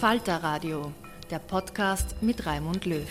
Falter Radio, der Podcast mit Raimund Löw.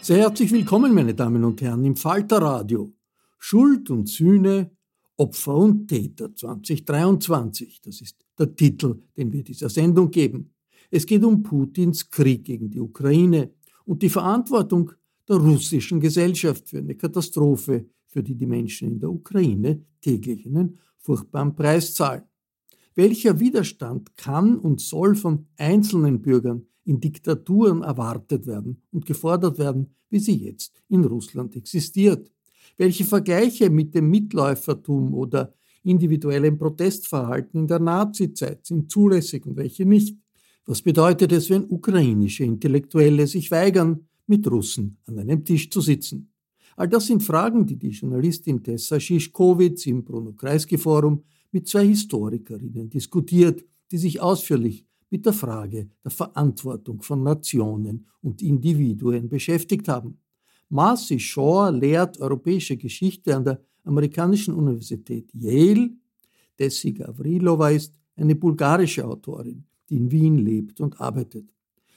Sehr herzlich willkommen, meine Damen und Herren, im Falter Radio. Schuld und Sühne, Opfer und Täter 2023. Das ist der Titel, den wir dieser Sendung geben. Es geht um Putins Krieg gegen die Ukraine und die Verantwortung der russischen Gesellschaft für eine Katastrophe, für die die Menschen in der Ukraine täglich einen furchtbaren Preis zahlen. Welcher Widerstand kann und soll von einzelnen Bürgern in Diktaturen erwartet werden und gefordert werden, wie sie jetzt in Russland existiert? Welche Vergleiche mit dem Mitläufertum oder individuellem Protestverhalten in der Nazizeit sind zulässig und welche nicht? Was bedeutet es, wenn ukrainische Intellektuelle sich weigern, mit Russen an einem Tisch zu sitzen? All das sind Fragen, die die Journalistin Tessa Schischkowitz im Bruno-Kreisky-Forum mit zwei Historikerinnen diskutiert, die sich ausführlich mit der Frage der Verantwortung von Nationen und Individuen beschäftigt haben. Marcy Shaw lehrt europäische Geschichte an der amerikanischen Universität Yale. Tessie Gavrilova ist eine bulgarische Autorin, die in Wien lebt und arbeitet.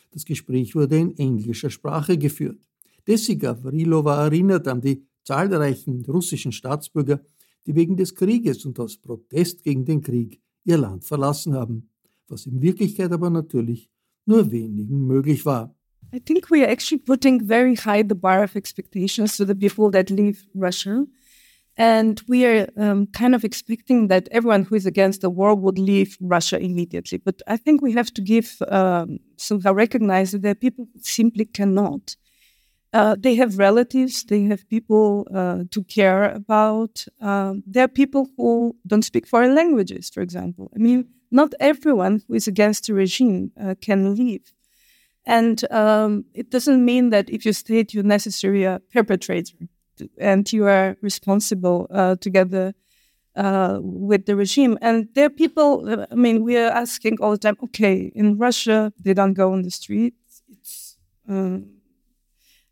Das Gespräch wurde in englischer Sprache geführt. Tessie Gavrilova erinnert an die zahlreichen russischen Staatsbürger, die wegen des Krieges und aus Protest gegen den Krieg ihr Land verlassen haben, was in Wirklichkeit aber natürlich nur wenigen möglich war. I think we are actually putting very high the bar of expectations to the people that leave Russia. And we are um, kind of expecting that everyone who is against the war would leave Russia immediately. But I think we have to give, um, somehow recognize that people simply cannot. Uh, they have relatives, they have people uh, to care about. Um, there are people who don't speak foreign languages, for example. I mean, not everyone who is against the regime uh, can leave. And um, it doesn't mean that if you state you're necessarily a perpetrator and you are responsible uh, together uh, with the regime. And there are people, uh, I mean, we are asking all the time, okay, in Russia, they don't go on the streets. It's um,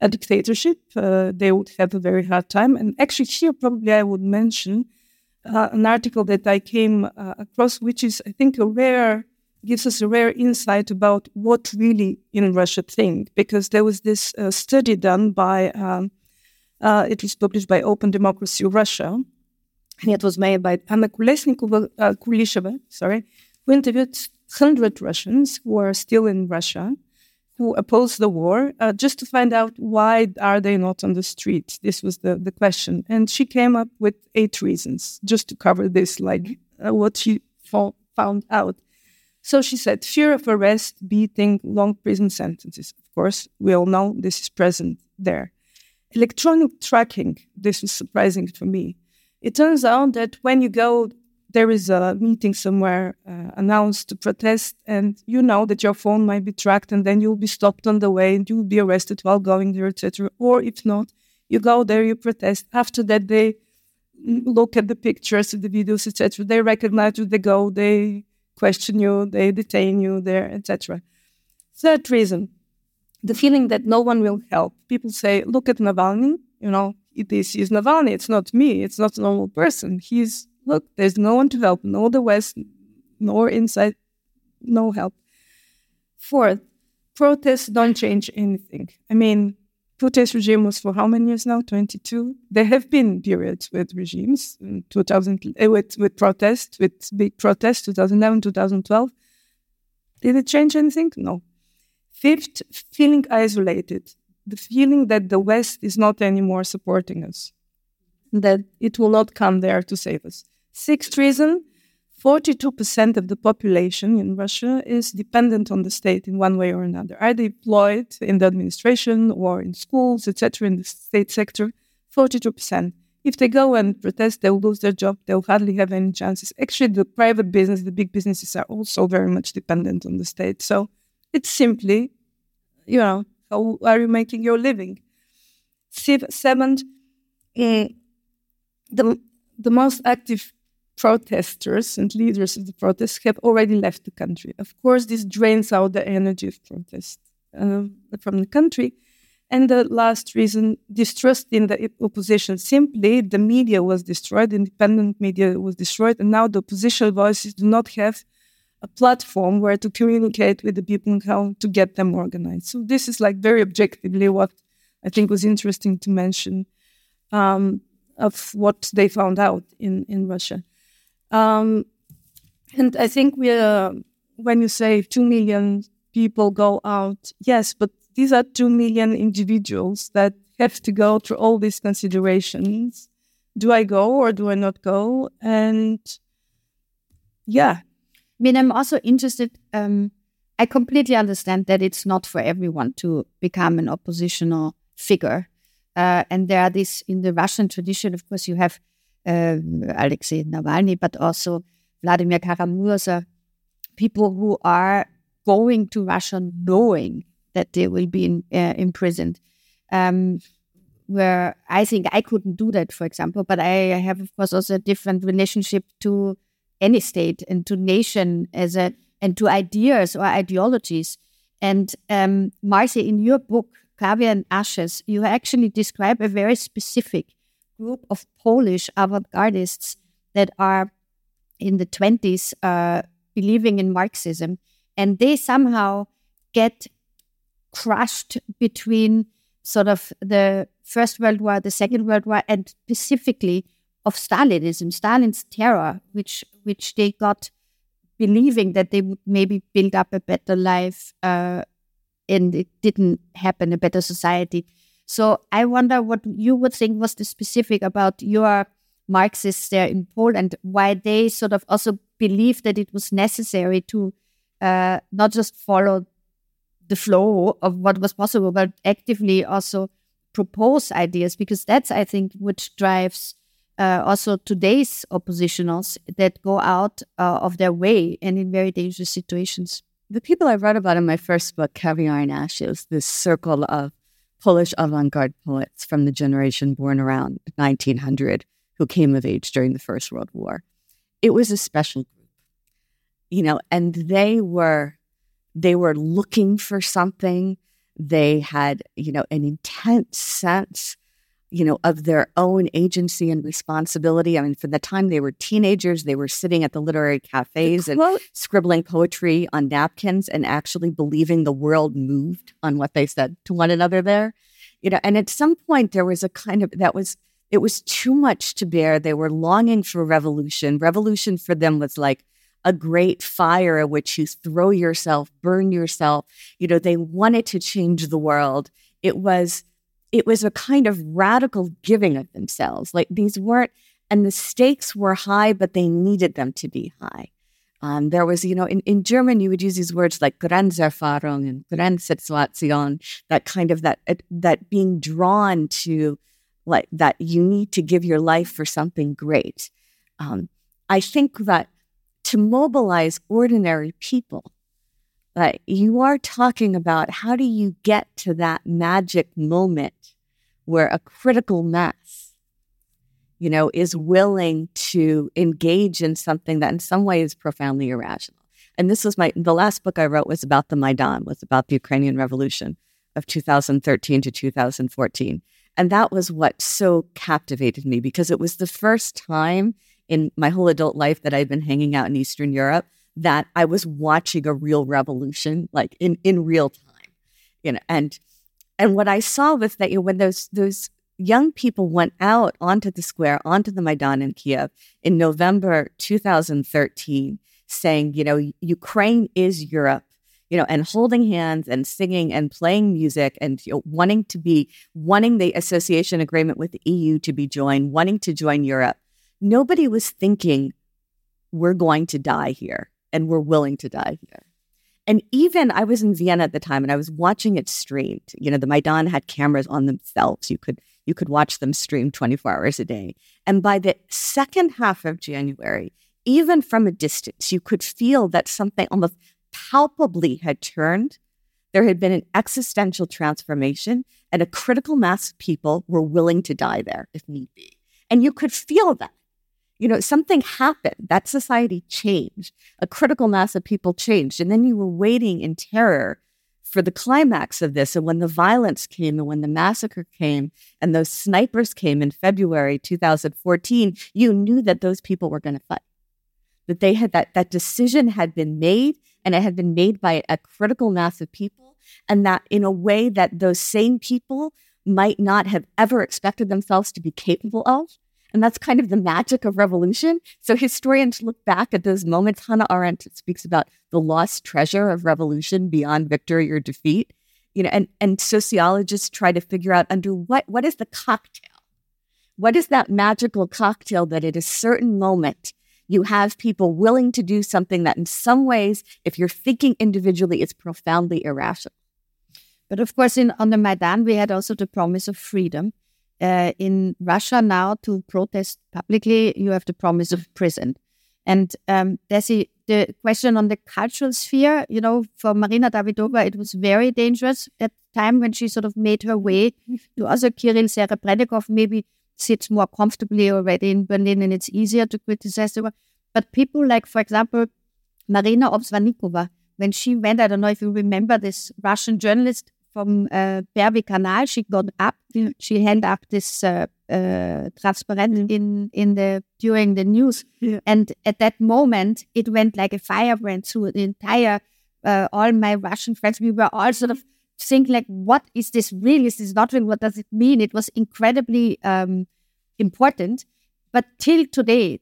a dictatorship. Uh, they would have a very hard time. And actually, here, probably I would mention uh, an article that I came uh, across, which is, I think, a rare gives us a rare insight about what really in Russia think, because there was this uh, study done by, um, uh, it was published by Open Democracy Russia, and it was made by Anna Kulesnikova, uh, Kulisheva, sorry, who interviewed 100 Russians who are still in Russia, who oppose the war uh, just to find out why are they not on the street? This was the, the question. And she came up with eight reasons just to cover this like uh, what she fo- found out. So she said fear of arrest beating long prison sentences. Of course we all know this is present there. Electronic tracking this was surprising for me. It turns out that when you go there is a meeting somewhere uh, announced to protest, and you know that your phone might be tracked, and then you'll be stopped on the way, and you'll be arrested while going there, etc. Or if not, you go there, you protest. After that, they look at the pictures, of the videos, etc. They recognize you, they go, they question you, they detain you there, etc. Third reason, the feeling that no one will help. People say, "Look at Navalny," you know, it is is Navalny. It's not me. It's not a normal person. He's look, there's no one to help, nor the West, nor inside, no help. Fourth, protests don't change anything. I mean, Putin's regime was for how many years now? 22. There have been periods with regimes, 2000, uh, with, with protests, with big protests, 2011, 2012. Did it change anything? No. Fifth, feeling isolated. The feeling that the West is not anymore supporting us, that it will not come there to save us. Sixth reason 42% of the population in Russia is dependent on the state in one way or another, either employed in the administration or in schools, etc., in the state sector. 42%. If they go and protest, they'll lose their job. They'll hardly have any chances. Actually, the private business, the big businesses are also very much dependent on the state. So it's simply, you know, how are you making your living? Seventh, mm, the, the most active protesters and leaders of the protests have already left the country. Of course, this drains out the energy of protest uh, from the country. And the last reason, distrust in the opposition. Simply, the media was destroyed, independent media was destroyed, and now the opposition voices do not have a platform where to communicate with the people and how to get them organized. So this is like very objectively what I think was interesting to mention um, of what they found out in, in Russia. Um, and I think we, uh, when you say two million people go out, yes, but these are two million individuals that have to go through all these considerations. Do I go or do I not go? And yeah. I mean, I'm also interested. Um, I completely understand that it's not for everyone to become an oppositional figure. Uh, and there are these in the Russian tradition, of course, you have Alexei Navalny, but also Vladimir Kara-Murza, people who are going to Russia knowing that they will be in, uh, imprisoned. Um, where I think I couldn't do that, for example, but I have, of course, also a different relationship to any state and to nation as a and to ideas or ideologies. And um, Marci, in your book, Caviar and Ashes, you actually describe a very specific group of Polish avant-gardists that are in the 20s uh, believing in Marxism, and they somehow get crushed between sort of the First World War, the Second World War, and specifically of Stalinism, Stalin's terror, which which they got believing that they would maybe build up a better life, uh, and it didn't happen, a better society. So I wonder what you would think was the specific about your Marxists there in Poland, why they sort of also believed that it was necessary to uh, not just follow the flow of what was possible, but actively also propose ideas, because that's, I think, which drives uh, also today's oppositionals that go out uh, of their way and in very dangerous situations. The people I wrote about in my first book, Caviar and Ashes, this circle of Polish avant garde poets from the generation born around 1900 who came of age during the First World War. It was a special group, you know, and they were they were looking for something. They had, you know, an intense sense you know, of their own agency and responsibility. I mean, from the time they were teenagers, they were sitting at the literary cafes and scribbling poetry on napkins and actually believing the world moved on what they said to one another there. You know, and at some point there was a kind of that was it was too much to bear. They were longing for revolution. Revolution for them was like a great fire at which you throw yourself, burn yourself. You know, they wanted to change the world. It was it was a kind of radical giving of themselves. Like these weren't and the stakes were high, but they needed them to be high. Um, there was, you know, in, in German, you would use these words like Grenzerfahrung and Grenzsituation, that kind of that, that being drawn to like that you need to give your life for something great. Um, I think that to mobilize ordinary people, that you are talking about how do you get to that magic moment where a critical mass you know, is willing to engage in something that in some way is profoundly irrational. And this was my, the last book I wrote was about the Maidan, was about the Ukrainian revolution of 2013 to 2014. And that was what so captivated me because it was the first time in my whole adult life that I'd been hanging out in Eastern Europe that I was watching a real revolution, like in, in real time. You know, and and what I saw was that you know, when those those young people went out onto the square, onto the Maidan in Kiev in November 2013, saying, you know, Ukraine is Europe, you know, and holding hands and singing and playing music and you know, wanting to be, wanting the association agreement with the EU to be joined, wanting to join Europe. Nobody was thinking, we're going to die here and we're willing to die here. And even I was in Vienna at the time and I was watching it streamed. You know, the Maidan had cameras on themselves. You could you could watch them stream 24 hours a day. And by the second half of January, even from a distance, you could feel that something almost palpably had turned. There had been an existential transformation, and a critical mass of people were willing to die there if need be. And you could feel that. You know, something happened. That society changed. A critical mass of people changed. And then you were waiting in terror for the climax of this. And when the violence came and when the massacre came and those snipers came in February 2014, you knew that those people were going to fight. That they had that that decision had been made and it had been made by a critical mass of people. And that in a way that those same people might not have ever expected themselves to be capable of. And that's kind of the magic of revolution. So historians look back at those moments. Hannah Arendt speaks about the lost treasure of revolution beyond victory or defeat. You know, and, and sociologists try to figure out under what what is the cocktail? What is that magical cocktail that at a certain moment you have people willing to do something that in some ways, if you're thinking individually, is profoundly irrational. But of course, in on the Maidan, we had also the promise of freedom uh, in Russia now to protest publicly, you have the promise of prison. And um, there's the question on the cultural sphere. You know, for Marina Davidova, it was very dangerous at the time when she sort of made her way to other Kirill Serebrennikov maybe sits more comfortably already in Berlin and it's easier to criticize them. But people like, for example, Marina Ovsyannikova, when she went, I don't know if you remember this Russian journalist from uh, Pervy Kanal. She got up. She held up this uh, uh, transparent in in the during the news, yeah. and at that moment, it went like a firebrand through the entire. Uh, all my Russian friends, we were all sort of think like, what is this really? Is this not real? What does it mean? It was incredibly um, important, but till today,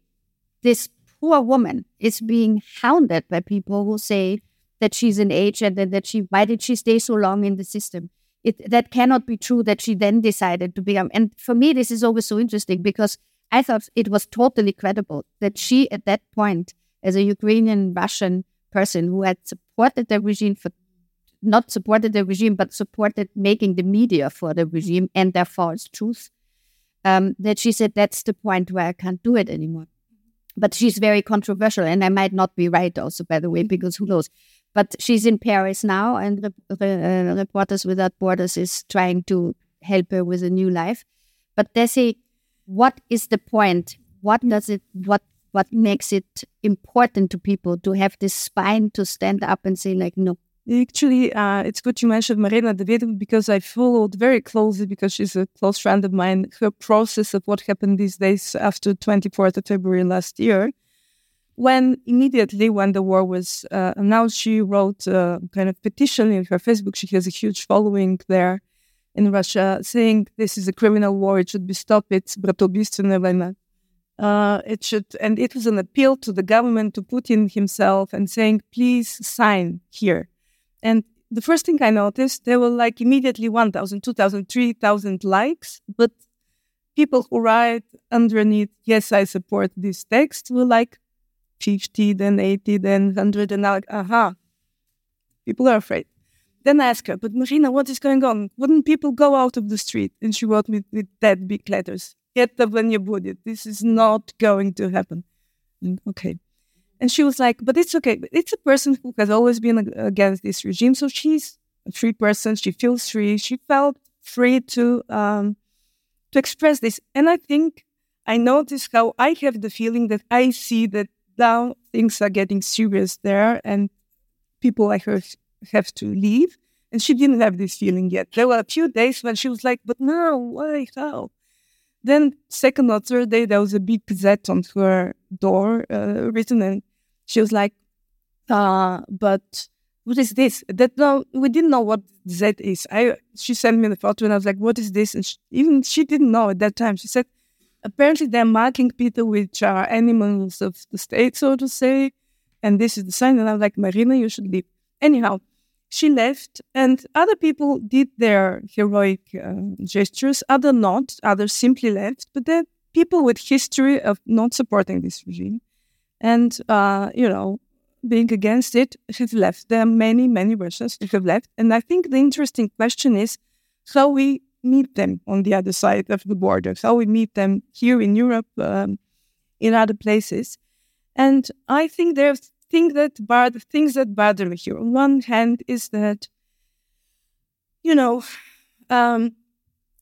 this poor woman is being hounded by people who say that she's an agent and that she why did she stay so long in the system? It that cannot be true that she then decided to become and for me this is always so interesting because i thought it was totally credible that she at that point as a ukrainian russian person who had supported the regime for not supported the regime but supported making the media for the regime and their false truth um, that she said that's the point where i can't do it anymore. But she's very controversial and i might not be right also by the way because who knows but she's in Paris now, and uh, Reporters Without Borders is trying to help her with a new life. But Dessy, what is the point? What does it? What what makes it important to people to have this spine to stand up and say like no? Actually, uh, it's good you mentioned Marina Davidova because I followed very closely because she's a close friend of mine. Her process of what happened these days after 24th of February last year when immediately when the war was uh, announced, she wrote a kind of petition in her Facebook. She has a huge following there in Russia, saying this is a criminal war; it should be stopped. It's bratobistvenная uh, it should, and it was an appeal to the government to Putin himself and saying, please sign here. And the first thing I noticed, there were like immediately 1,000, 2,000, 3,000 likes, but people who write underneath, yes, I support this text, were like 50, then 80, then 100, and now, like, aha, people are afraid. Then I asked her, but Marina, what is going on? Wouldn't people go out of the street? And she wrote me with that big letters, get the when you. This is not going to happen. And, okay. And she was like, but it's okay. It's a person who has always been against this regime. So she's a free person. She feels free. She felt free to um, to express this. And I think I notice how I have the feeling that I see that now things are getting serious there and people like her have to leave. And she didn't have this feeling yet. There were a few days when she was like, but no, why, how? Then second or third day, there was a big Z on her door uh, written, and she was like, uh, but what is this? That no, we didn't know what Z is. I she sent me the photo, and I was like, what is this? And she, even she didn't know at that time. She said, apparently they're marking people which are animals of the state, so to say, and this is the sign. And I'm like, Marina, you should leave. Anyhow, she left, and other people did their heroic uh, gestures. Other not. Others simply left. But then people with history of not supporting this regime, and uh, you know, being against it, have left. There are many, many Russians who have left, and I think the interesting question is how we meet them on the other side of the border, how we meet them here in Europe, um, in other places. And I think there's thing that bother, things that bother me here. On one hand, is that, you know, um,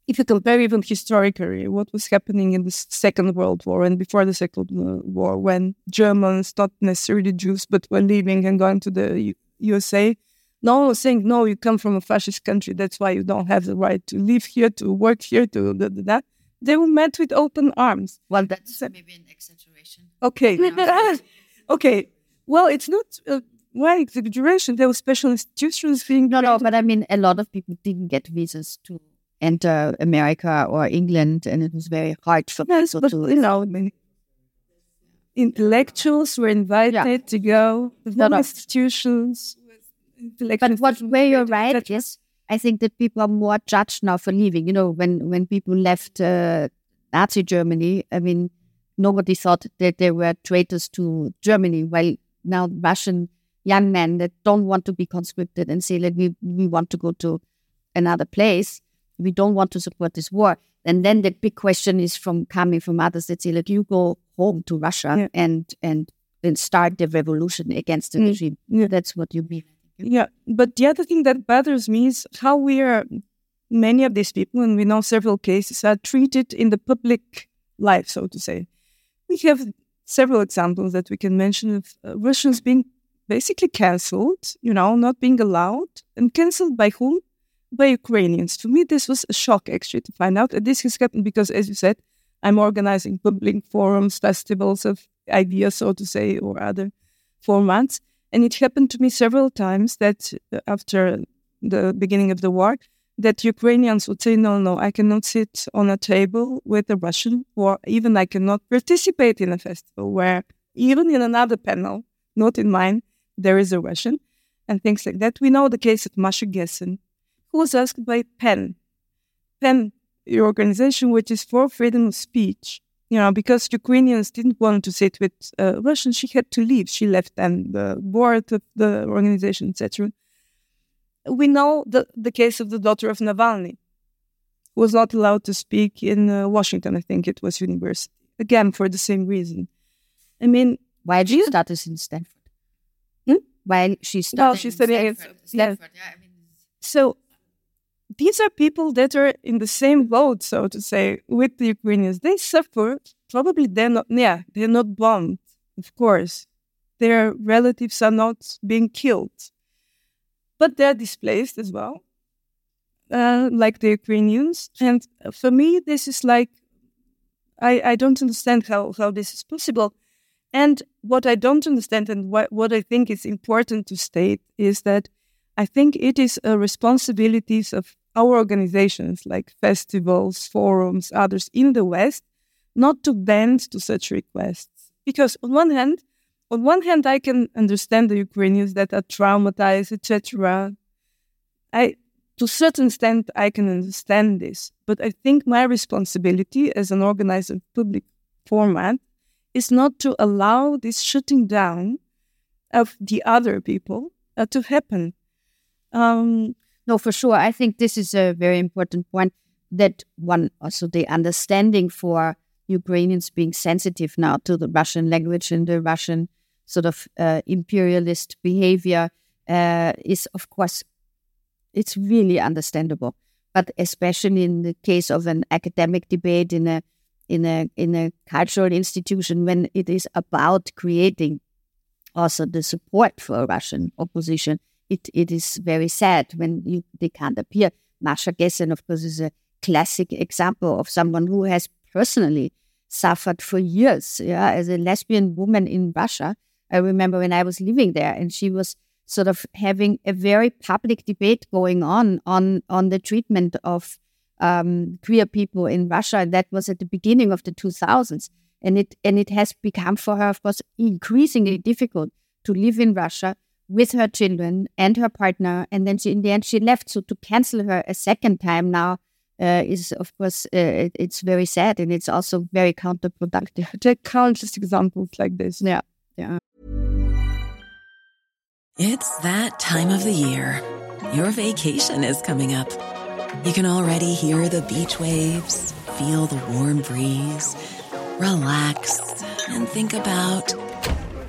if you compare even historically what was happening in the Second World War and before the Second War, when Germans, not necessarily Jews, but were leaving and going to the U- USA, no one was saying, no, you come from a fascist country, that's why you don't have the right to live here, to work here, to that. They were met with open arms. Well, that's maybe an exaggeration. Okay. okay. Well, it's not uh, why exaggeration. There were special institutions being. No, no, but I mean, a lot of people didn't get visas to enter America or England, and it was very hard for yes, people but, to. You know, I mean, intellectuals were invited yeah. to go. No, no. institutions. But what where you're right, yes, I think that people are more judged now for leaving. You know, when when people left uh, Nazi Germany, I mean, nobody thought that they were traitors to Germany, while now Russian young men that don't want to be conscripted and say, like, we, we want to go to another place. We don't want to support this war. And then the big question is from coming from others that say, like, you go home to Russia yeah. and, and and start the revolution against the mm. regime. Yeah. That's what you mean. Yeah. But the other thing that bothers me is how we are, many of these people, and we know several cases, are treated in the public life, so to say. We have several examples that we can mention of uh, Russians being basically cancelled, you know, not being allowed, and cancelled by whom? By Ukrainians. To me, this was a shock actually to find out. And this has happened because, as you said, I'm organizing public forums, festivals of ideas, so to say, or other formats. And it happened to me several times that uh, after the beginning of the war, that Ukrainians would say, no, no, I cannot sit on a table with a Russian, or even I cannot participate in a festival where even in another panel, not in mine, there is a Russian, and things like that. We know the case of Masha Gessen, who was asked by PEN, PEN, your organization, which is for freedom of speech. You know, because Ukrainians didn't want to sit with uh, Russians, she had to leave. She left then the board of the organization, etc we know the, the case of the daughter of Navalny, who was not allowed to speak in uh, Washington, I think it was university, again, for the same reason. I mean, why did she start this in Stanford? Hmm? While she studied well, she studied Stanford. Stanford. Yeah. yeah I mean, so these are people that are in the same boat, so to say, with the Ukrainians. They suffer. Probably they're not. Yeah, they're not bombed. Of course, their relatives are not being killed but they're displaced as well, uh, like the Ukrainians. And for me, this is like, I, I don't understand how, how this is possible. And what I don't understand and what, what I think is important to state is that I think it is a responsibilities of our organizations like festivals, forums, others in the West not to bend to such requests. Because on one hand, on one hand, I can understand the Ukrainians that are traumatized, etc. I, to a certain extent, I can understand this. But I think my responsibility as an organizer of public format is not to allow this shutting down of the other people uh, to happen. Um, no, for sure. I think this is a very important point that one also the understanding for Ukrainians being sensitive now to the Russian language and the Russian sort of uh, imperialist behavior uh, is, of course, it's really understandable. But especially in the case of an academic debate in a in a in a cultural institution, when it is about creating also the support for Russian opposition, it, it is very sad when you, they can't appear. Masha Gessen, of course, is a classic example of someone who has personally suffered for years yeah, as a lesbian woman in Russia. I remember when I was living there, and she was sort of having a very public debate going on on on the treatment of um, queer people in Russia. And that was at the beginning of the 2000s, and it and it has become for her, of course, increasingly difficult to live in Russia with her children and her partner. And then she, in the end, she left. So to cancel her a second time now uh, is, of course, uh, it's very sad and it's also very counterproductive. There are countless examples like this. Yeah. Yeah. It's that time of the year. Your vacation is coming up. You can already hear the beach waves, feel the warm breeze, relax, and think about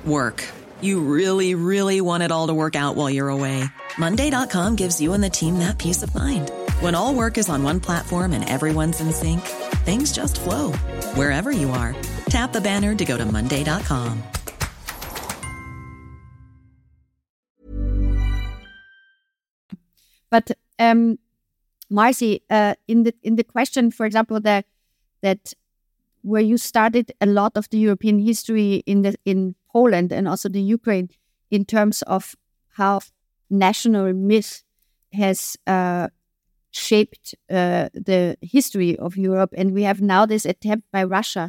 work. You really, really want it all to work out while you're away. Monday.com gives you and the team that peace of mind. When all work is on one platform and everyone's in sync, things just flow wherever you are. Tap the banner to go to Monday.com. But um, Marci, uh, in the in the question, for example, that that where you started a lot of the European history in the in Poland and also the Ukraine in terms of how national myth has uh, shaped uh, the history of Europe. And we have now this attempt by Russia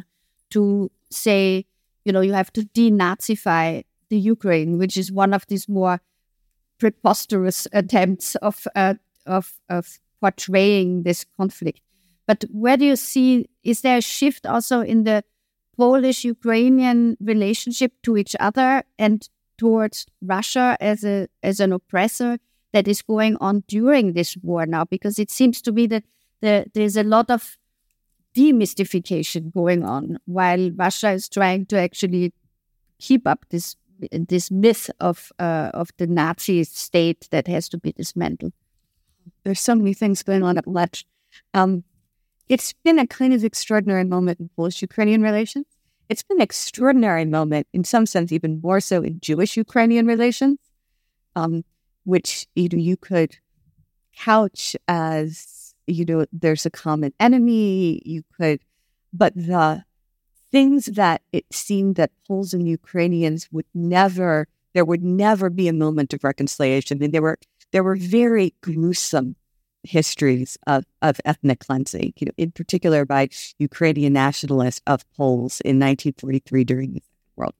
to say, you know, you have to denazify the Ukraine, which is one of these more preposterous attempts of uh, of, of portraying this conflict. But where do you see, is there a shift also in the Polish Ukrainian relationship to each other and towards Russia as a as an oppressor that is going on during this war now? Because it seems to be that the, there's a lot of demystification going on while Russia is trying to actually keep up this this myth of uh, of the Nazi state that has to be dismantled. There's so many things going on at Lech. Um, it's been a kind of extraordinary moment in Polish Ukrainian relations. It's been an extraordinary moment, in some sense, even more so in Jewish Ukrainian relations, um, which you know you could couch as you know there's a common enemy. You could, but the things that it seemed that Poles and Ukrainians would never, there would never be a moment of reconciliation. I mean, there were there were very gruesome histories of, of ethnic cleansing, you know, in particular by Ukrainian nationalists of Poles in 1943 during the Second World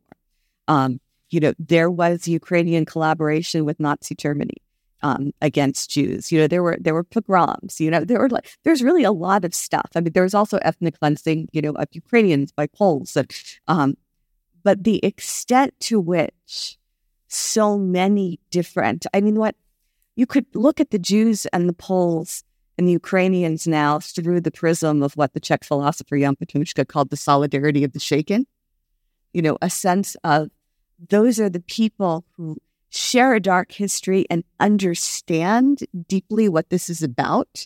War. Um, you know, there was Ukrainian collaboration with Nazi Germany um, against Jews. You know, there were there were pogroms. You know, there were like there's really a lot of stuff. I mean, there was also ethnic cleansing. You know, of Ukrainians by Poles, and, um, but the extent to which so many different. I mean, what you could look at the Jews and the Poles and the Ukrainians now through the prism of what the Czech philosopher Jan Patočka called the solidarity of the shaken. You know, a sense of those are the people who share a dark history and understand deeply what this is about.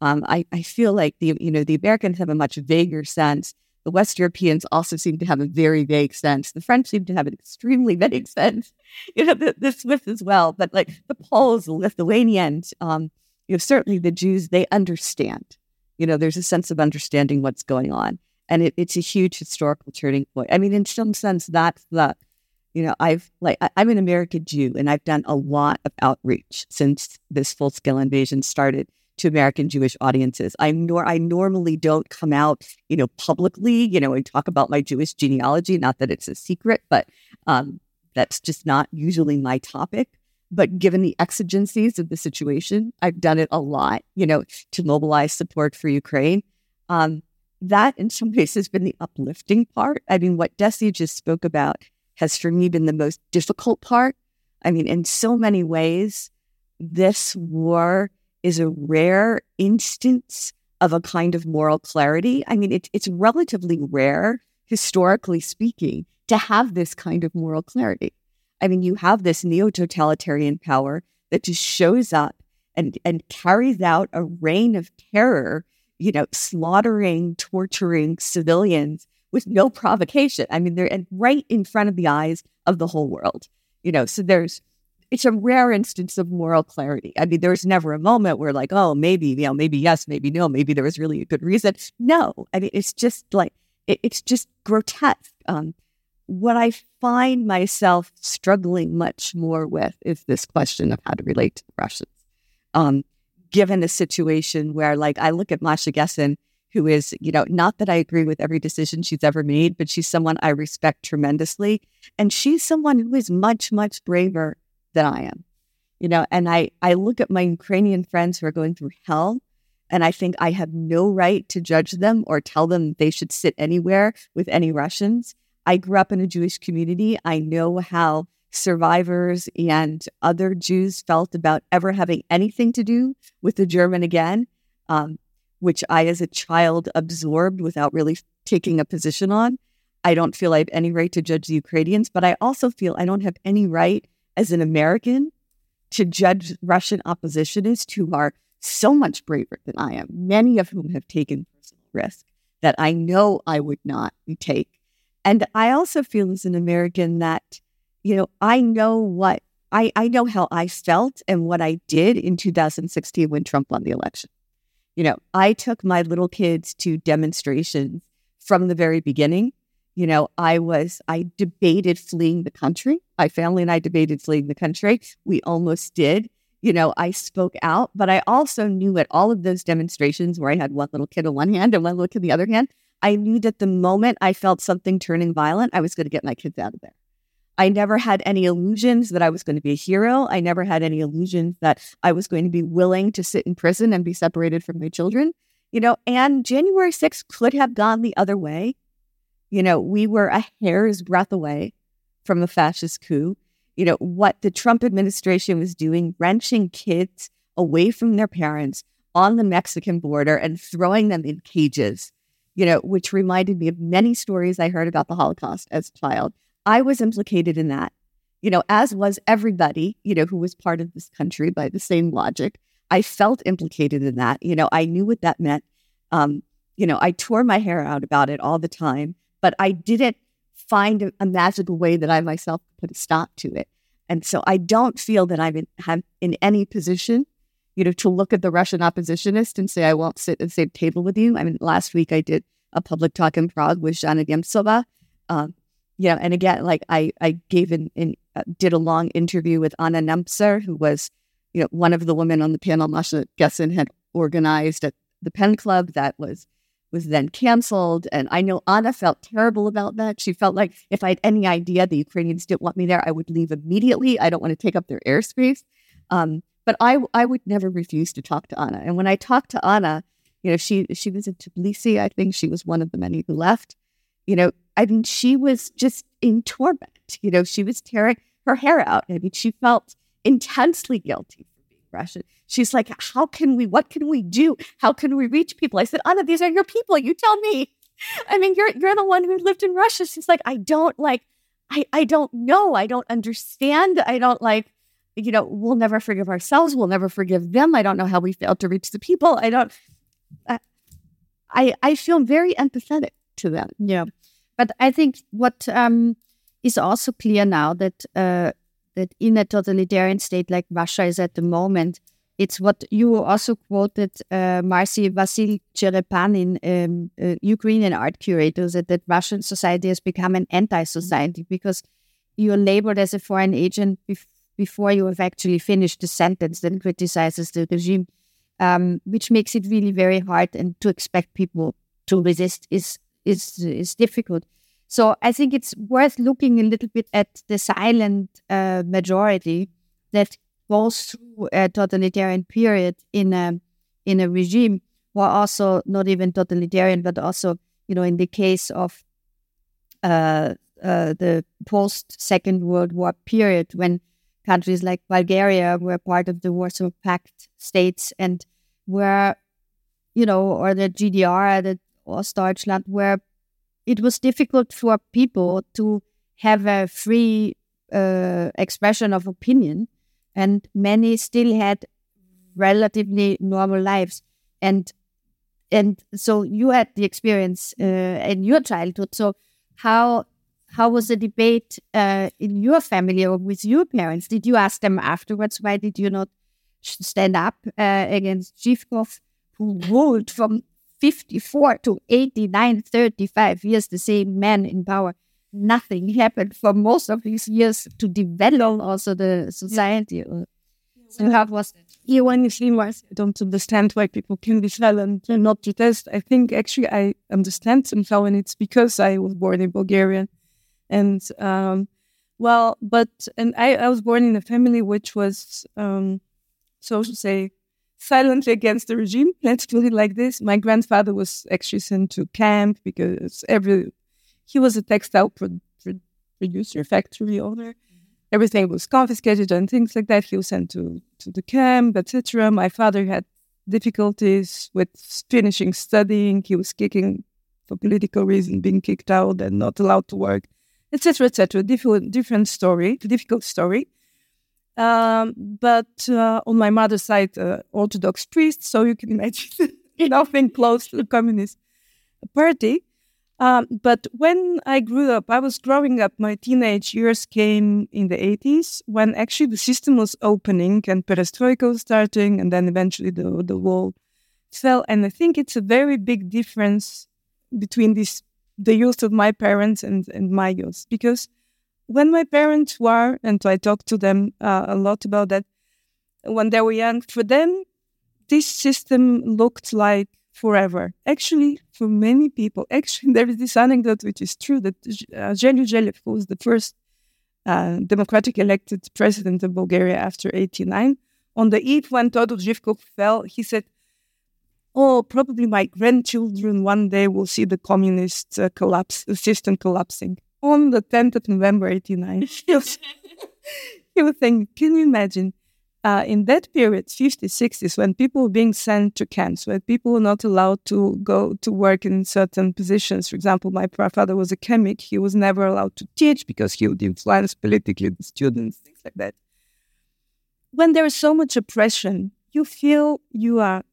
Um, I, I feel like the you know the Americans have a much vaguer sense the West Europeans also seem to have a very vague sense. The French seem to have an extremely vague sense. You know, the, the Swiss as well, but like the Poles, the Lithuanians, um, you know, certainly the Jews, they understand. You know, there's a sense of understanding what's going on. And it, it's a huge historical turning point. I mean, in some sense, that's the, you know, I've like, I, I'm an American Jew and I've done a lot of outreach since this full scale invasion started to American Jewish audiences. I nor I normally don't come out, you know, publicly, you know, and talk about my Jewish genealogy. Not that it's a secret, but um, that's just not usually my topic. But given the exigencies of the situation, I've done it a lot, you know, to mobilize support for Ukraine. Um, that in some ways has been the uplifting part. I mean, what Dessy just spoke about has for me been the most difficult part. I mean, in so many ways, this war is a rare instance of a kind of moral clarity. I mean, it, it's relatively rare, historically speaking, to have this kind of moral clarity. I mean, you have this neo totalitarian power that just shows up and, and carries out a reign of terror, you know, slaughtering, torturing civilians with no provocation. I mean, they're right in front of the eyes of the whole world, you know, so there's it's a rare instance of moral clarity. I mean, there's never a moment where like, oh, maybe, you know, maybe yes, maybe no, maybe there was really a good reason. No, I mean, it's just like, it, it's just grotesque. Um, what I find myself struggling much more with is this question of how to relate to the Russians. Um, given a situation where, like, I look at Masha Gessen, who is, you know, not that I agree with every decision she's ever made, but she's someone I respect tremendously. And she's someone who is much, much braver than I am. You know, and I, I look at my Ukrainian friends who are going through hell, and I think I have no right to judge them or tell them they should sit anywhere with any Russians. I grew up in a Jewish community. I know how survivors and other Jews felt about ever having anything to do with the German again, um, which I, as a child, absorbed without really taking a position on. I don't feel I have any right to judge the Ukrainians, but I also feel I don't have any right as an American to judge Russian oppositionists who are so much braver than I am, many of whom have taken personal risk that I know I would not take. And I also feel as an American that, you know, I know what I, I know how I felt and what I did in 2016 when Trump won the election. You know, I took my little kids to demonstrations from the very beginning you know, I was, I debated fleeing the country. My family and I debated fleeing the country. We almost did. You know, I spoke out, but I also knew at all of those demonstrations where I had one little kid on one hand and one little kid on the other hand, I knew that the moment I felt something turning violent, I was going to get my kids out of there. I never had any illusions that I was going to be a hero. I never had any illusions that I was going to be willing to sit in prison and be separated from my children. You know, and January 6th could have gone the other way. You know, we were a hair's breadth away from a fascist coup. You know, what the Trump administration was doing, wrenching kids away from their parents on the Mexican border and throwing them in cages, you know, which reminded me of many stories I heard about the Holocaust as a child. I was implicated in that, you know, as was everybody, you know, who was part of this country by the same logic. I felt implicated in that. You know, I knew what that meant. Um, you know, I tore my hair out about it all the time but I didn't find a, a magical way that I myself put a stop to it. And so I don't feel that I'm in, in any position, you know, to look at the Russian oppositionist and say, I won't sit at the same table with you. I mean, last week I did a public talk in Prague with Zhanna Nemtsova. Um, know, and again, like I, I gave an, an uh, did a long interview with Anna Nemtser, who was, you know, one of the women on the panel Masha Gessen had organized at the Pen Club that was was then canceled. And I know Anna felt terrible about that. She felt like if I had any idea the Ukrainians didn't want me there, I would leave immediately. I don't want to take up their airspace. Um, but I, I would never refuse to talk to Anna. And when I talked to Anna, you know, she she was in Tbilisi. I think she was one of the many who left. You know, I mean, she was just in torment. You know, she was tearing her hair out. I mean, she felt intensely guilty Russian. She's like, How can we, what can we do? How can we reach people? I said, Anna, these are your people. You tell me. I mean, you're you're the one who lived in Russia. She's like, I don't like, I, I don't know. I don't understand. I don't like, you know, we'll never forgive ourselves. We'll never forgive them. I don't know how we failed to reach the people. I don't, I, I feel very empathetic to them. Yeah. But I think what um, is also clear now that uh, that in a totalitarian state like Russia is at the moment, it's what you also quoted, uh, Marci Vasil Cherepanin, um, uh, Ukrainian art curator, that, that Russian society has become an anti-society because you're labeled as a foreign agent bef- before you have actually finished the sentence that criticizes the regime. um, which makes it really very hard. And to expect people to resist is is is difficult. So I think it's worth looking a little bit at the silent uh, majority that goes through a totalitarian period in a in a regime, or also not even totalitarian, but also you know in the case of uh, uh, the post Second World War period when countries like Bulgaria were part of the Warsaw Pact states and were, you know, or the GDR, the Ostdeutschland, where it was difficult for people to have a free uh, expression of opinion, and many still had relatively normal lives, and and so you had the experience uh, in your childhood. So how how was the debate uh, in your family or with your parents? Did you ask them afterwards why did you not stand up uh, against Zhivkov, who ruled from 54 to 89, 35 years, the same man in power? Nothing happened for most of these years to develop also the society. So how was that? Yeah, when you see Mars, I don't understand why people can be silent and not protest. I think actually I understand somehow, and it's because I was born in Bulgaria and um, well, but and I, I was born in a family which was um, so to say silently against the regime. Let's put it like this: my grandfather was actually sent to camp because every he was a textile pro- pro- producer, factory owner. Mm-hmm. Everything was confiscated and things like that. He was sent to to the camp, etc. My father had difficulties with finishing studying. He was kicking for political reason, being kicked out and not allowed to work etc., etc. Different, different story, difficult story. Um, but uh, on my mother's side, uh, Orthodox priest, so you can imagine nothing close to the Communist Party. Um, but when I grew up, I was growing up. My teenage years came in the 80s when actually the system was opening and perestroika was starting, and then eventually the, the wall fell. And I think it's a very big difference between these the youth of my parents and, and my youth. Because when my parents were, and I talked to them uh, a lot about that, when they were young, for them, this system looked like forever. Actually, for many people, actually, there is this anecdote which is true that uh, Zhelyu who was the first uh, democratic elected president of Bulgaria after 89, on the eve when Todor Zhivkov fell, he said, oh, probably my grandchildren one day will see the communist uh, collapse, system collapsing. On the 10th of November, 89, he was saying, can you imagine? Uh, in that period, 50s, 60s, when people were being sent to camps, where people were not allowed to go to work in certain positions. For example, my father was a chemist; He was never allowed to teach because he would influence politically the students, things like that. When there is so much oppression, you feel you are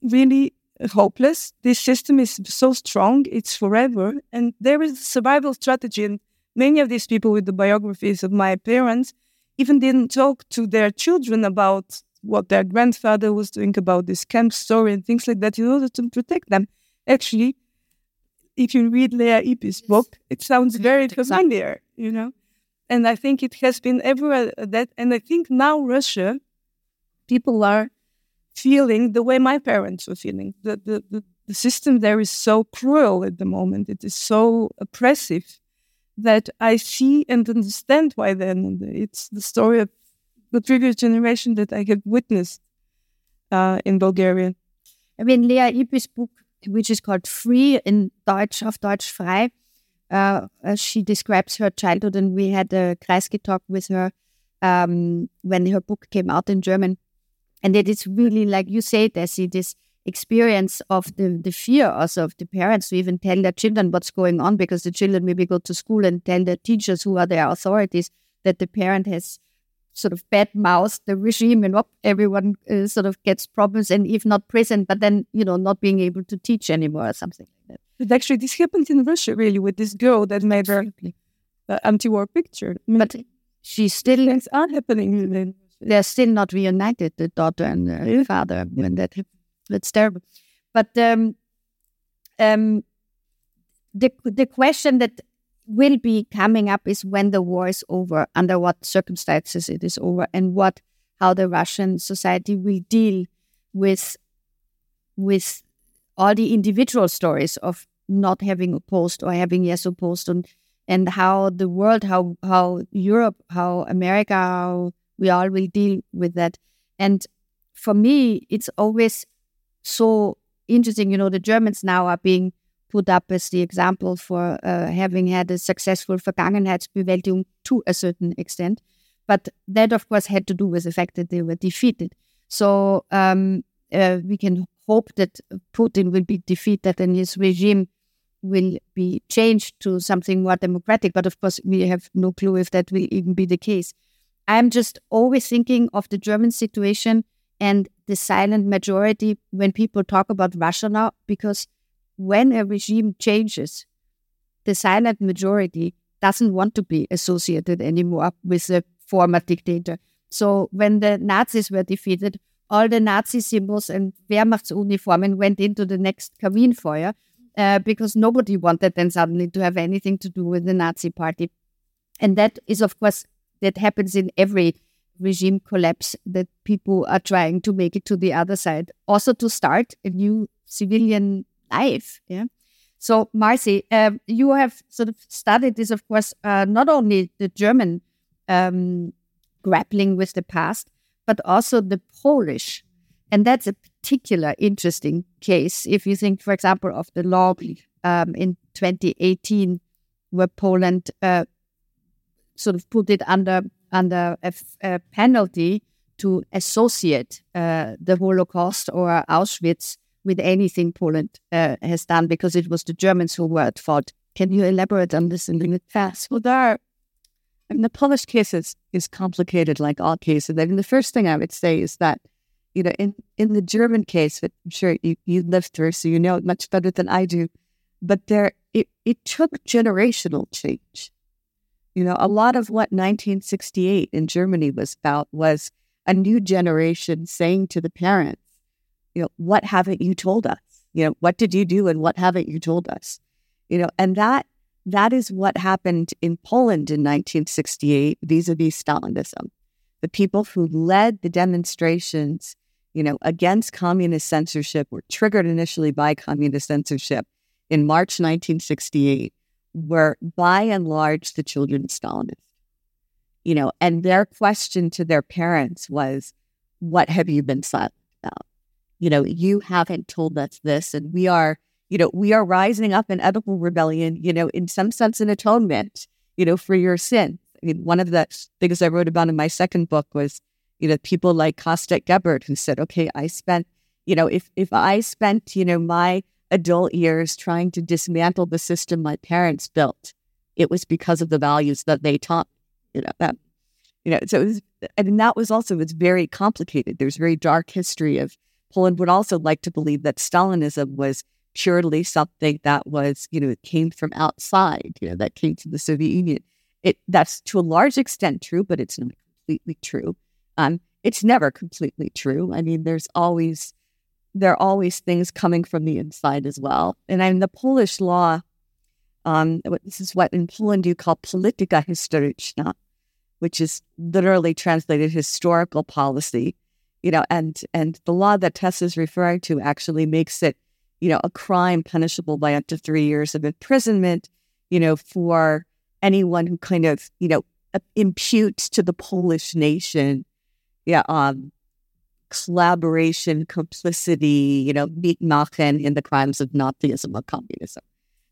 really hopeless. This system is so strong, it's forever. And there is a survival strategy. And many of these people with the biographies of my parents even didn't talk to their children about what their grandfather was doing about this camp story and things like that in order to protect them. Actually, if you read Lea Ypi's book, it sounds very familiar, you know. And I think it has been everywhere that, and I think now Russia, people are feeling the way my parents were feeling. The, the, the, the system there is so cruel at the moment, it is so oppressive that I see and understand why then it's the story of the previous generation that I have witnessed uh, in Bulgaria. I mean, Lea Ypi's book, which is called Free in Deutsch, auf Deutsch frei, uh, uh, she describes her childhood, and we had a Kreisky talk with her um, when her book came out in German. And that it is really like you say, Dessy, this experience of the, the fear also of the parents to even tell their children what's going on because the children maybe go to school and tell their teachers who are their authorities that the parent has sort of bad mouthed the regime and everyone uh, sort of gets problems and if not prison, but then, you know, not being able to teach anymore or something like that. But actually, this happened in Russia really with this girl that made her uh, anti-war picture. I mean, but she still... Things are happening they're still not reunited, the daughter and the father, when that that's terrible. But um, um, the the question that will be coming up is when the war is over, under what circumstances it is over, and what how the Russian society will deal with with all the individual stories of not having opposed or having yes opposed and and how the world, how how Europe, how America, how we all will deal with that. And for me, it's always so interesting. You know, the Germans now are being put up as the example for uh, having had a successful Vergangenheitsbewältigung to a certain extent. But that, of course, had to do with the fact that they were defeated. So um, uh, we can hope that Putin will be defeated and his regime will be changed to something more democratic. But of course, we have no clue if that will even be the case. I'm just always thinking of the German situation and the silent majority when people talk about Russia now, because when a regime changes, the silent majority doesn't want to be associated anymore with the former dictator. So when the Nazis were defeated, all the Nazi symbols and Wehrmachtsuniformen went into the next Kaminfeuer uh, because nobody wanted then suddenly to have anything to do with the Nazi party. And that is, of course, that happens in every regime collapse that people are trying to make it to the other side, also to start a new civilian life. Yeah. So, Marci, uh, you have sort of studied this, of course, uh, not only the German um, grappling with the past, but also the Polish and that's a particular interesting case. If you think, for example, of the law um, in 2018, where Poland uh, sort of put it under under a, a penalty to associate uh, the Holocaust or Auschwitz with anything Poland uh, has done, because it was the Germans who were at fault. Can you elaborate on this in the past? Well, there are, I mean, the Polish case is, is complicated like all cases. I mean, the first thing I would say is that you know, in, in the German case, that I'm sure you, you lived through, so you know it much better than I do, but there it, it took generational change. You know, a lot of what 1968 in Germany was about was a new generation saying to the parents, you know, what haven't you told us? You know, what did you do and what haven't you told us? You know, and that that is what happened in Poland in 1968 vis-a-vis Stalinism. The people who led the demonstrations you know, against communist censorship were triggered initially by communist censorship in March 1968 were by and large the children of Stalinists. You know, and their question to their parents was, What have you been silent about? You know, you haven't told us this, and we are, you know, we are rising up in Oedipal rebellion, you know, in some sense an atonement, you know, for your sin. I mean, one of the things I wrote about in my second book was you know, people like Kostek Gebert who said, okay, I spent, you know, if if I spent, you know, my adult years trying to dismantle the system my parents built, it was because of the values that they taught, you know, that, you know, so it was, and that was also, it's very complicated. There's very dark history of Poland would also like to believe that Stalinism was purely something that was, you know, it came from outside, you know, that came from the Soviet Union. It that's to a large extent true, but it's not completely true. Um, it's never completely true. I mean, there's always there are always things coming from the inside as well. And in the Polish law, um, this is what in Poland you call polityka historyczna, which is literally translated historical policy. You know, and and the law that Tessa is referring to actually makes it, you know, a crime punishable by up to three years of imprisonment. You know, for anyone who kind of you know imputes to the Polish nation yeah, um, collaboration, complicity, you know, mitmachen in the crimes of Nazism or communism.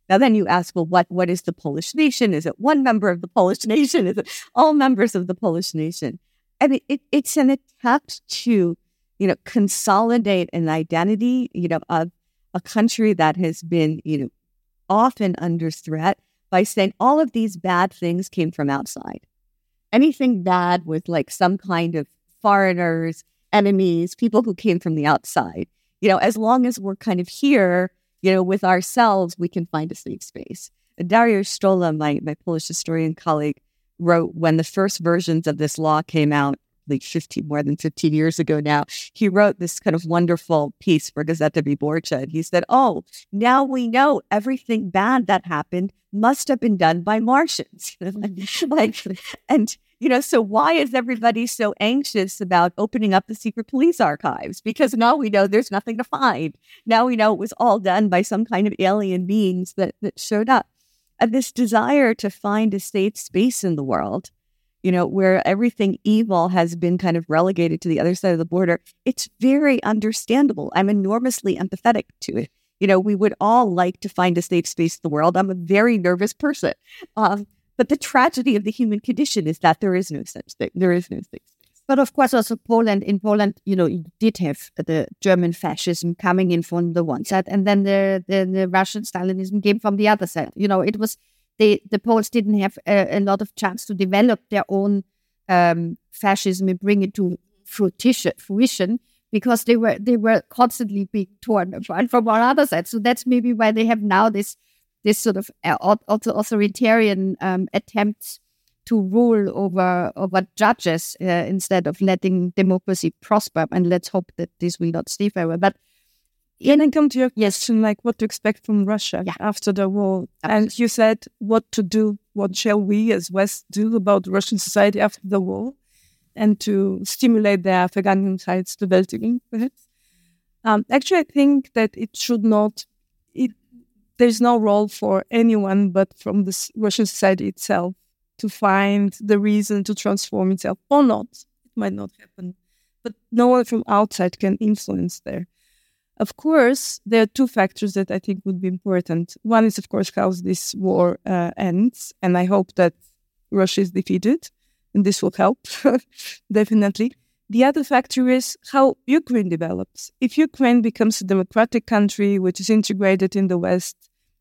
Now, then you ask, well, what, what is the Polish nation? Is it one member of the Polish nation? Is it all members of the Polish nation? I mean, it, it's an attempt to, you know, consolidate an identity, you know, of a country that has been, you know, often under threat by saying all of these bad things came from outside. Anything bad with like some kind of foreigners, enemies, people who came from the outside. You know, as long as we're kind of here, you know, with ourselves, we can find a safe space. Dario Stola, my, my Polish historian colleague, wrote when the first versions of this law came out, like 15, more than 15 years ago now, he wrote this kind of wonderful piece for Gazeta Wyborcza. And He said, Oh, now we know everything bad that happened must have been done by Martians. like, and you know, so why is everybody so anxious about opening up the secret police archives? Because now we know there's nothing to find. Now we know it was all done by some kind of alien beings that, that showed up. And this desire to find a safe space in the world, you know, where everything evil has been kind of relegated to the other side of the border, it's very understandable. I'm enormously empathetic to it. You know, we would all like to find a safe space in the world. I'm a very nervous person. Um, but the tragedy of the human condition is that there is no such thing. There is no thing. But of course, also Poland. In Poland, you know, you did have the German fascism coming in from the one side, and then the the, the Russian Stalinism came from the other side. You know, it was they the Poles didn't have a, a lot of chance to develop their own um, fascism and bring it to fruition because they were they were constantly being torn apart from our other side. So that's maybe why they have now this this sort of uh, authoritarian um, attempts to rule over over judges uh, instead of letting democracy prosper. And let's hope that this will not stay forever. But can I come to your question, like what to expect from Russia yeah. after the war? And you said what to do, what shall we as West do about Russian society after the war, and to stimulate their Vergangenheitsbewältigung, perhaps. Um, actually, I think that it should not. It there's no role for anyone but from the Russian society itself to find the reason to transform itself or not. It might not happen, but no one from outside can influence there. Of course, there are two factors that I think would be important. One is, of course, how this war uh, ends, and I hope that Russia is defeated, and this will help definitely. The other factor is how Ukraine develops. If Ukraine becomes a democratic country which is integrated in the West,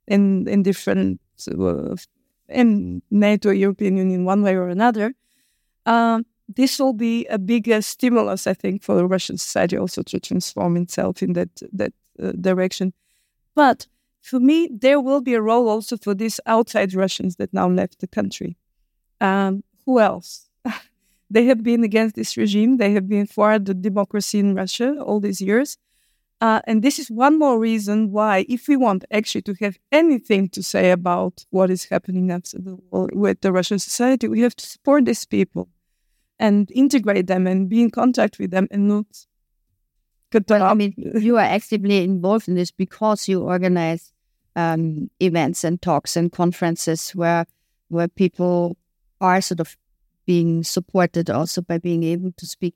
in in different uh, in NATO, European Union, one way or another, um, this will be a bigger stimulus, I think, for the Russian society also to transform itself in that that uh, direction. But for me, there will be a role also for these outside Russians that now left the country. Um, who else? they have been against this regime. They have been for the democracy in Russia all these years. Uh, and this is one more reason why, if we want actually to have anything to say about what is happening after the war with the Russian society, we have to support these people and integrate them and be in contact with them and not well, I mean, you are actively involved in this because you organize um, events and talks and conferences where where people are sort of being supported also by being able to speak.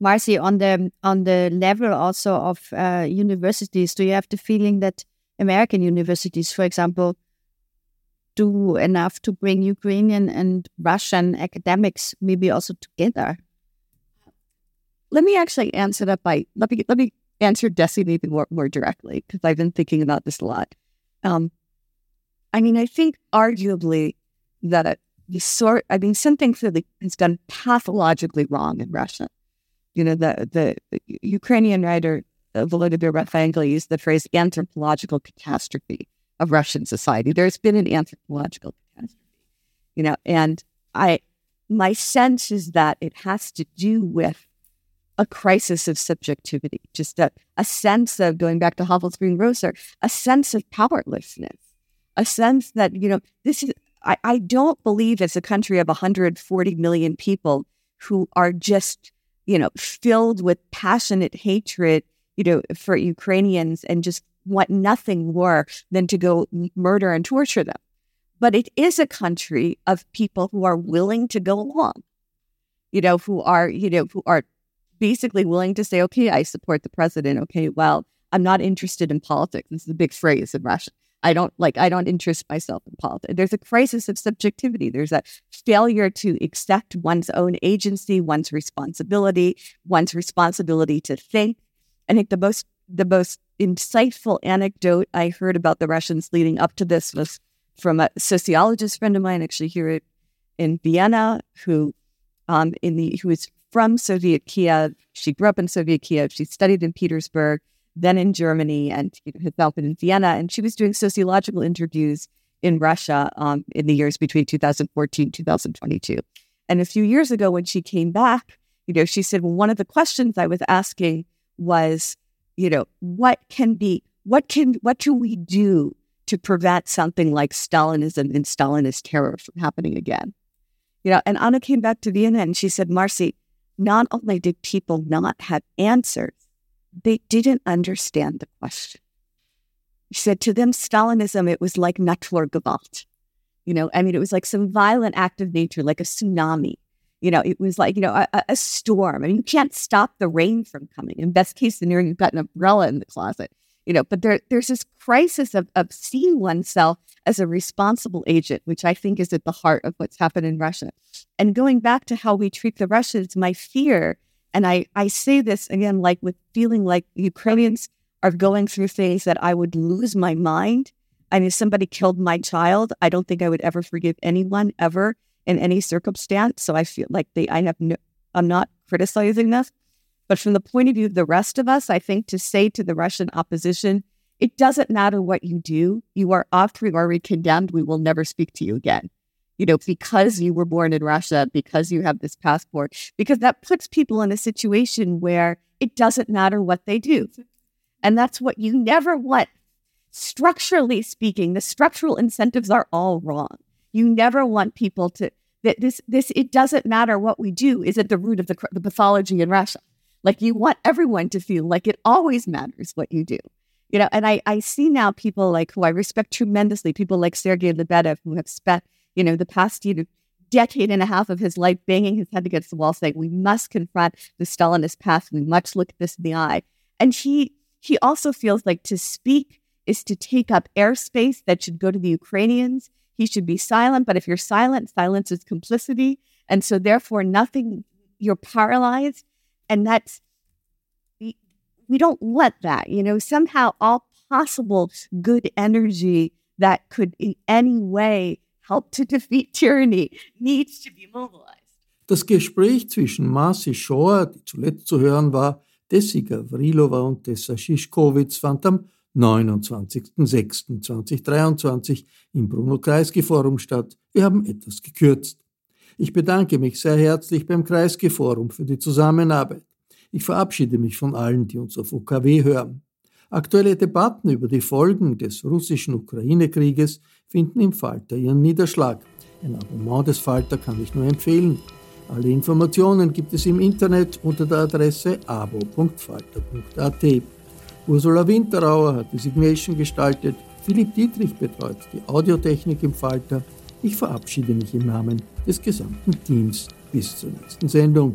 Marci, on the on the level also of uh, universities, do you have the feeling that American universities, for example, do enough to bring Ukrainian and Russian academics maybe also together? Let me actually answer that by let me let me answer Dessy maybe more, more directly because I've been thinking about this a lot. Um, I mean, I think arguably that the sort I mean something that has gone pathologically wrong in Russia. You know, the the, Ukrainian writer uh, Volodymyr Vafangel used the phrase anthropological catastrophe of Russian society. There's been an anthropological catastrophe, you know, and I, my sense is that it has to do with a crisis of subjectivity, just a, a sense of going back to Havel's Green Grocer, a sense of powerlessness, a sense that, you know, this is, I, I don't believe it's a country of 140 million people who are just, you know, filled with passionate hatred, you know, for Ukrainians and just want nothing more than to go murder and torture them. But it is a country of people who are willing to go along, you know, who are, you know, who are basically willing to say, okay, I support the president. Okay, well, I'm not interested in politics. This is a big phrase in Russia. I don't like, I don't interest myself in politics. There's a crisis of subjectivity. There's a failure to accept one's own agency, one's responsibility, one's responsibility to think. I think the most the most insightful anecdote I heard about the Russians leading up to this was from a sociologist friend of mine, actually here in Vienna, who um, in the who is from Soviet Kiev. She grew up in Soviet Kiev. She studied in Petersburg, then in Germany, and herself in Vienna. And she was doing sociological interviews in Russia um, in the years between 2014 2022. And a few years ago, when she came back, you know, she said, "Well, one of the questions I was asking was." you know, what can be, what can, what can we do to prevent something like Stalinism and Stalinist terror from happening again? You know, and Anna came back to Vienna and she said, Marci, not only did people not have answers, they didn't understand the question. He said to them, Stalinism, it was like Naturgewalt. You know, I mean, it was like some violent act of nature, like a tsunami. You know, it was like, you know, a, a storm. I mean, you can't stop the rain from coming. In best case scenario, you've got an umbrella in the closet. You know, but there, there's this crisis of, of seeing oneself as a responsible agent, which I think is at the heart of what's happened in Russia. And going back to how we treat the Russians, my fear, and I, I say this again, like with feeling like Ukrainians are going through things that I would lose my mind. I mean, if somebody killed my child, I don't think I would ever forgive anyone ever in any circumstance. So I feel like they, I have no, I'm not criticizing this. But from the point of view of the rest of us, I think to say to the Russian opposition, it doesn't matter what you do. You are a priori condemned. We will never speak to you again. You know, because you were born in Russia, because you have this passport, because that puts people in a situation where it doesn't matter what they do. And that's what you never want. Structurally speaking, the structural incentives are all wrong. You never want people to that this this it doesn't matter what we do is at the root of the, the pathology in Russia. Like you want everyone to feel like it always matters what you do you know, and I, I see now people like who I respect tremendously, people like Sergei Lebedev, who have spent, you know, the past you know, decade and a half of his life banging his head against the wall, saying we must confront the Stalinist past. We must look this in the eye. And he he also feels like to speak is to take up airspace that should go to the Ukrainians. He should be silent, but if you're silent, silence is complicity. And so therefore nothing you're paralyzed. And that's we don't let that. You know, somehow all possible good energy that could in any way help to defeat tyranny needs to be mobilized. Das Gespräch zwischen Marcy Shore, die zuletzt zu hören war, Desi Gavrilova und Tessa Schischkowitz fand am 29.06.2023 im Bruno-Kreisky-Forum statt. Wir haben etwas gekürzt. Ich bedanke mich sehr herzlich beim Kreisky-Forum für die Zusammenarbeit. Ich verabschiede mich von allen, die uns auf UKW hören. Aktuelle Debatten über die Folgen des russischen Ukraine-Krieges finden im Falter ihren Niederschlag. Ein Abonnement des Falter kann ich nur empfehlen. Alle Informationen gibt es im Internet unter der Adresse abo.falter.at. Ursula Winterauer hat die Signation gestaltet, Philipp Dietrich betreut die Audiotechnik im Falter. Ich verabschiede mich im Namen des gesamten Teams. Bis zur nächsten Sendung.